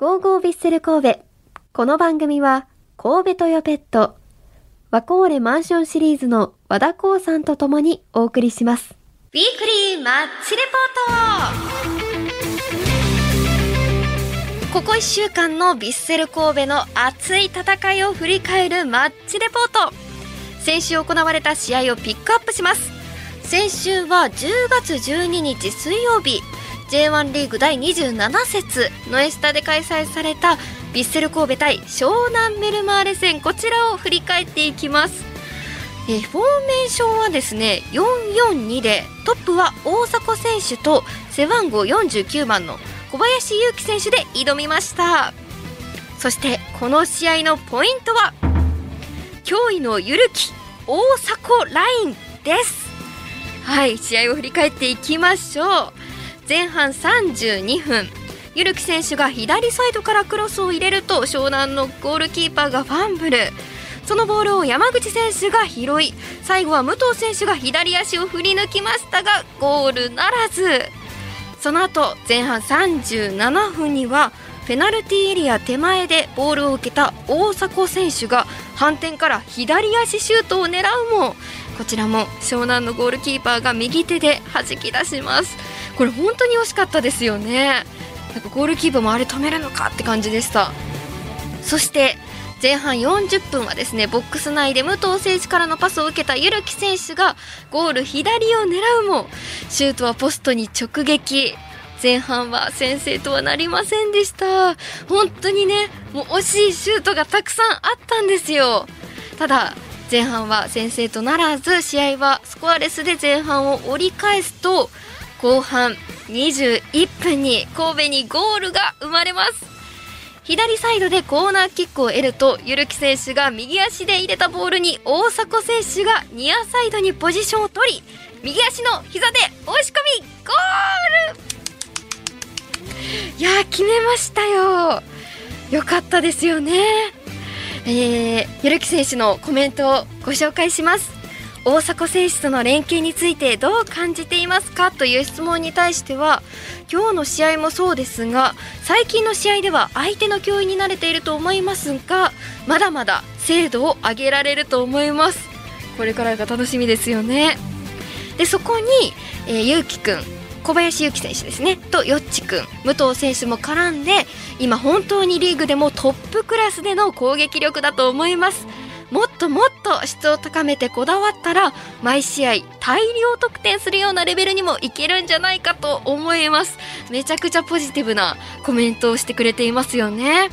ゴーゴービッセル神戸。この番組は、神戸トヨペット、ワコーレマンションシリーズの和田光さんと共にお送りします。ウィークリーマッチレポートここ1週間のヴィッセル神戸の熱い戦いを振り返るマッチレポート先週行われた試合をピックアップします先週は10月12日水曜日 J1 リーグ第27節ノエスタで開催されたヴィッセル神戸対湘南ベルマーレ戦こちらを振り返っていきます。えフォーメーションはですね442でトップは大迫選手と背番号49番の小林勇輝選手で挑みました。そしてこの試合のポイントは驚異のゆるき大迫ラインです。はい試合を振り返っていきましょう。前半32分。ゆるき選手が左サイドからクロスを入れると湘南のゴールキーパーがファンブル。そのボールを山口選手が拾い最後は武藤選手が左足を振り抜きましたがゴールならず。その後前半37分にはペナルティーエリア手前でボールを受けた大迫選手が反転から左足シュートを狙うもこちらも湘南のゴールキーパーが右手で弾き出します。これ本当に惜しかったですよね。なんかゴールキーパーもあれ止めるのかって感じでした。そして前半40分はですねボックス内で武藤選手からのパスを受けたゆるき選手がゴール左を狙うもシュートはポストに直撃。前半は先制とはなりませんでした。本当にねもう惜しいシュートがたくさんあったんですよ。ただ前半は先制とならず試合はスコアレスで前半を折り返すと後半21分に神戸にゴールが生まれます。左サイドでコーナーキックを得るとゆるき選手が右足で入れたボールに大迫選手がニアサイドにポジションを取り右足の膝で押し込みゴール！いやー決めましたよ。よかったですよね。えー、ゆるき選手のコメントをご紹介します。大迫選手との連携についてどう感じていますかという質問に対しては今日の試合もそうですが最近の試合では相手の脅威に慣れていると思いますがまだまだ精度を上げられると思います。これからが楽しみですよね。でそこに、えー、ゆうきくん小林ゆき選手ですねとよっちくん武藤選手も絡んで今本当にリーグでもトップクラスでの攻撃力だと思います。もっともっと質を高めてこだわったら毎試合大量得点するようなレベルにもいけるんじゃないかと思います。めちゃくちゃポジティブなコメントをしてくれていますよね。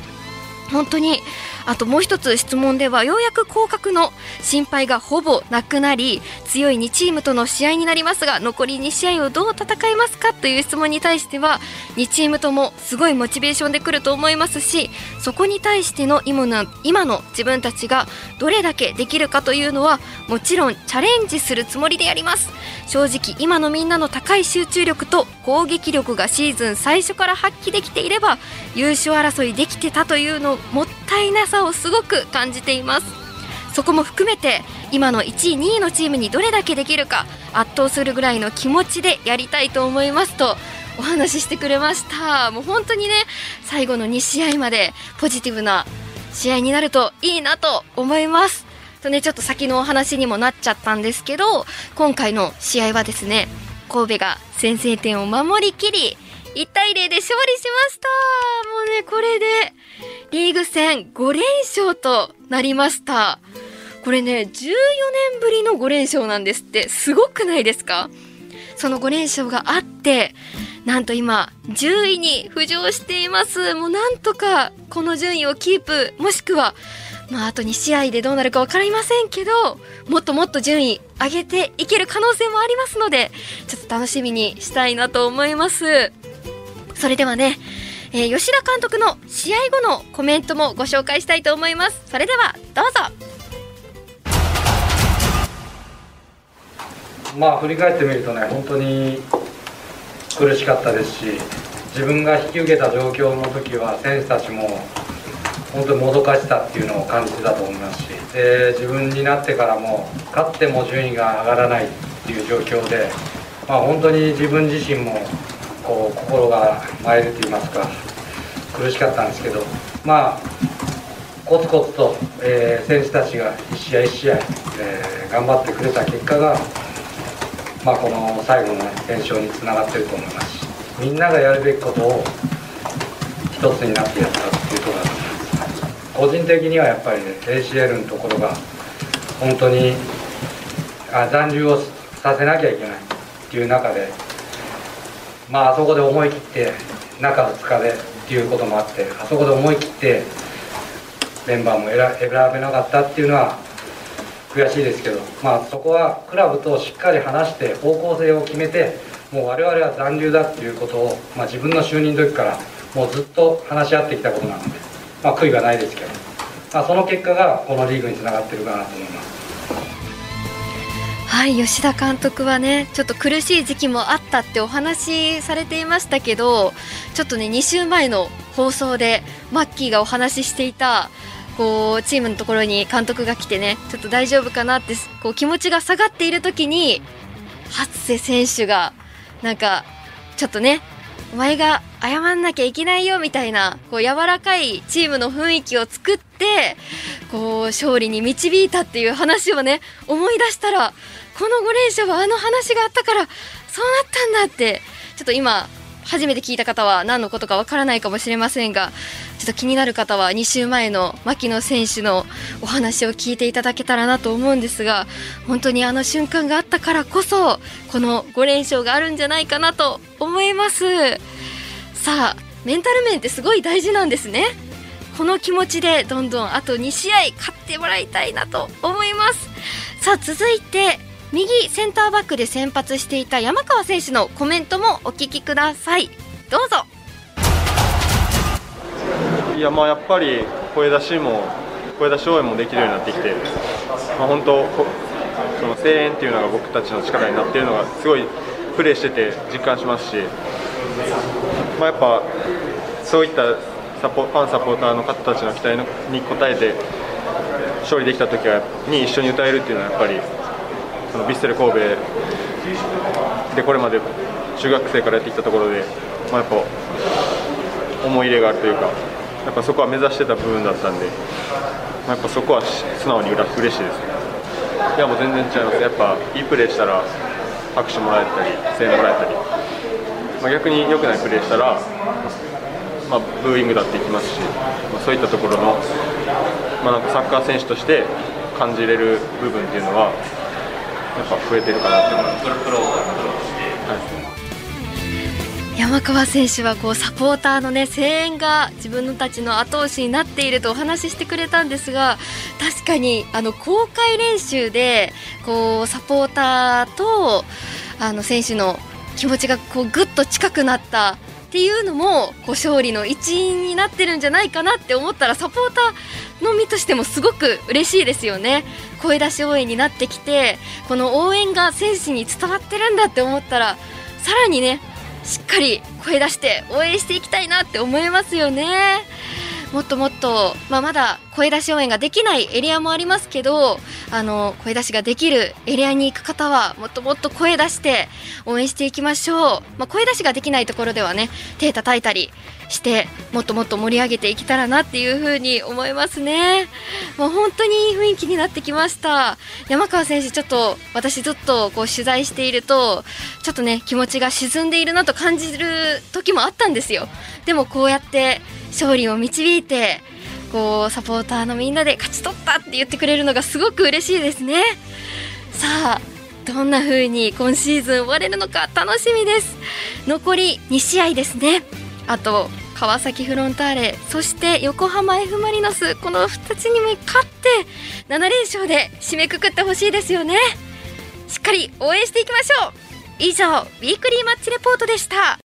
本当にあともう一つ質問ではようやく降格の心配がほぼなくなり強い2チームとの試合になりますが残り2試合をどう戦いますかという質問に対しては2チームともすごいモチベーションでくると思いますしそこに対しての今の今の自分たちがどれだけできるかというのはもちろんチャレンジするつもりでやります。正直今のみんなの高い集中力と攻撃力がシーズン最初から発揮できていれば優勝争いできてたというのもったいなささをすごく感じています。そこも含めて今の1位2位のチームにどれだけできるか圧倒するぐらいの気持ちでやりたいと思いますとお話ししてくれました。もう本当にね最後の2試合までポジティブな試合になるといいなと思います。とねちょっと先のお話にもなっちゃったんですけど今回の試合はですね神戸が先制点を守りきり1対0で勝利しました。もうねこれでリーグ戦5連勝となりました。これね14年ぶりの5連勝なんですって。すごくないですか？その5連勝があってなんと今10位に浮上しています。もうなんとかこの順位をキープもしくはまあ、あと2試合でどうなるか分かりませんけどもっともっと順位上げていける可能性もありますのでちょっと楽しみにしたいなと思います。それではね、えー吉田監督の試合後のコメントもご紹介したいと思います。それではどうぞ。まあ振り返ってみるとね本当に苦しかったですし自分が引き受けた状況の時は選手たちも本当にもどかしさっていうのを感じてたと思いますしで自分になってからも勝っても順位が上がらないっていう状況で、まあ、本当に自分自身もこう心が参ると言いますか苦しかったんですけどまあコツコツと、えー、選手たちが一試合一試合、えー、頑張ってくれた結果が、まあ、この最後の連勝につながってると思います。しみんながやるべきことを一つになってやったっていうところだと思います。個人的にはやっぱりね ACL のところが本当にあ残留をさせなきゃいけないっていう中でまああそこで思い切って中2日でっていうこともあってあそこで思い切ってメンバーも選べなかったっていうのは悔しいですけど、まあ、そこはクラブとしっかり話して方向性を決めてもう我々は残留だっていうことを、まあ、自分の就任の時からもうずっと話し合ってきたことなので、まあ、悔いがないですけど、まあ、その結果がこのリーグにつながってるかなと思います。はい吉田監督はねちょっと苦しい時期もあったってお話しされていましたけどちょっとね2週前の放送でマッキーがお話ししていたこうチームのところに監督が来てねちょっと大丈夫かなってこう気持ちが下がっている時に初瀬選手がなんかちょっとねお前が謝んなきゃいけないよみたいなこう柔らかいチームの雰囲気を作ってこう勝利に導いたっていう話をね思い出したらこの5連勝はあの話があったからそうなったんだってちょっと今初めて聞いた方は何のことかわからないかもしれませんがちょっと気になる方は2週前の牧野選手のお話を聞いていただけたらなと思うんですが本当にあの瞬間があったからこそこの5連勝があるんじゃないかなと思います。さあメンタル面ってすごい大事なんですね。この気持ちでどんどんあと2試合勝ってもらいたいなと思います。さあ続いて右センターバックで先発していた山川選手のコメントもお聞きください。どうぞ。いやまあやっぱり声出しも声出し応援もできるようになってきて、まあ、本当その声援っていうのが僕たちの力になっているのがすごいプレーしてて実感しますし、まあ、やっぱそういったサポファンサポーターの方たちの期待のに応えて勝利できた時はに一緒に歌えるっていうのはやっぱりそのヴィッセル神戸でこれまで中学生からやってきたところで、まあ、やっぱ思い入れがあるというかやっぱそこは目指してた部分だったんで、まあ、やっぱそこは素直にうれ嬉しいです。いやもう全然違います。やっぱいいプレーしたら拍手もらえたり声援もらえたり、まあ、逆に良くないプレーしたら、まあ、ブーイングだっていきますし、まあ、そういったところの、ま、なんかサッカー選手として感じれる部分っていうのはやっぱ増えてるかなと思います。山川選手はこうサポーターの、ね、声援が自分たちの後押しになっているとお話ししてくれたんですが確かにあの公開練習でこうサポーターとあの選手の気持ちがこうぐっと近くなったっていうのもこう勝利の一因になってるんじゃないかなって思ったらサポーターの身としてもすごく嬉しいですよね。声出し応援になってきてこの応援が選手に伝わってるんだって思ったらさらにねしっかり声出して応援していきたいなって思いますよね。もっともっと、まあ、まだ声出し応援ができないエリアもありますけどあの声出しができるエリアに行く方はもっともっと声出して応援していきましょう、まあ、声出しができないところではね手叩いたりしてもっともっと盛り上げていけたらなっていう風に思いますね。もう本当にいい雰囲気になってきました。山川選手ちょっと私ずっとこう取材しているとちょっとね気持ちが沈んでいるなと感じる時もあったんですよ。でもこうやって勝利を導いてこうサポーターのみんなで勝ち取ったって言ってくれるのがすごく嬉しいですね。さあどんな風に今シーズン終われるのか楽しみです。残り2試合ですね。あと川崎フロンターレそして横浜 F・ マリノスこの2つにも勝って7連勝で締めくくってほしいですよね。しっかり応援していきましょう。以上ウィークリーマッチレポートでした。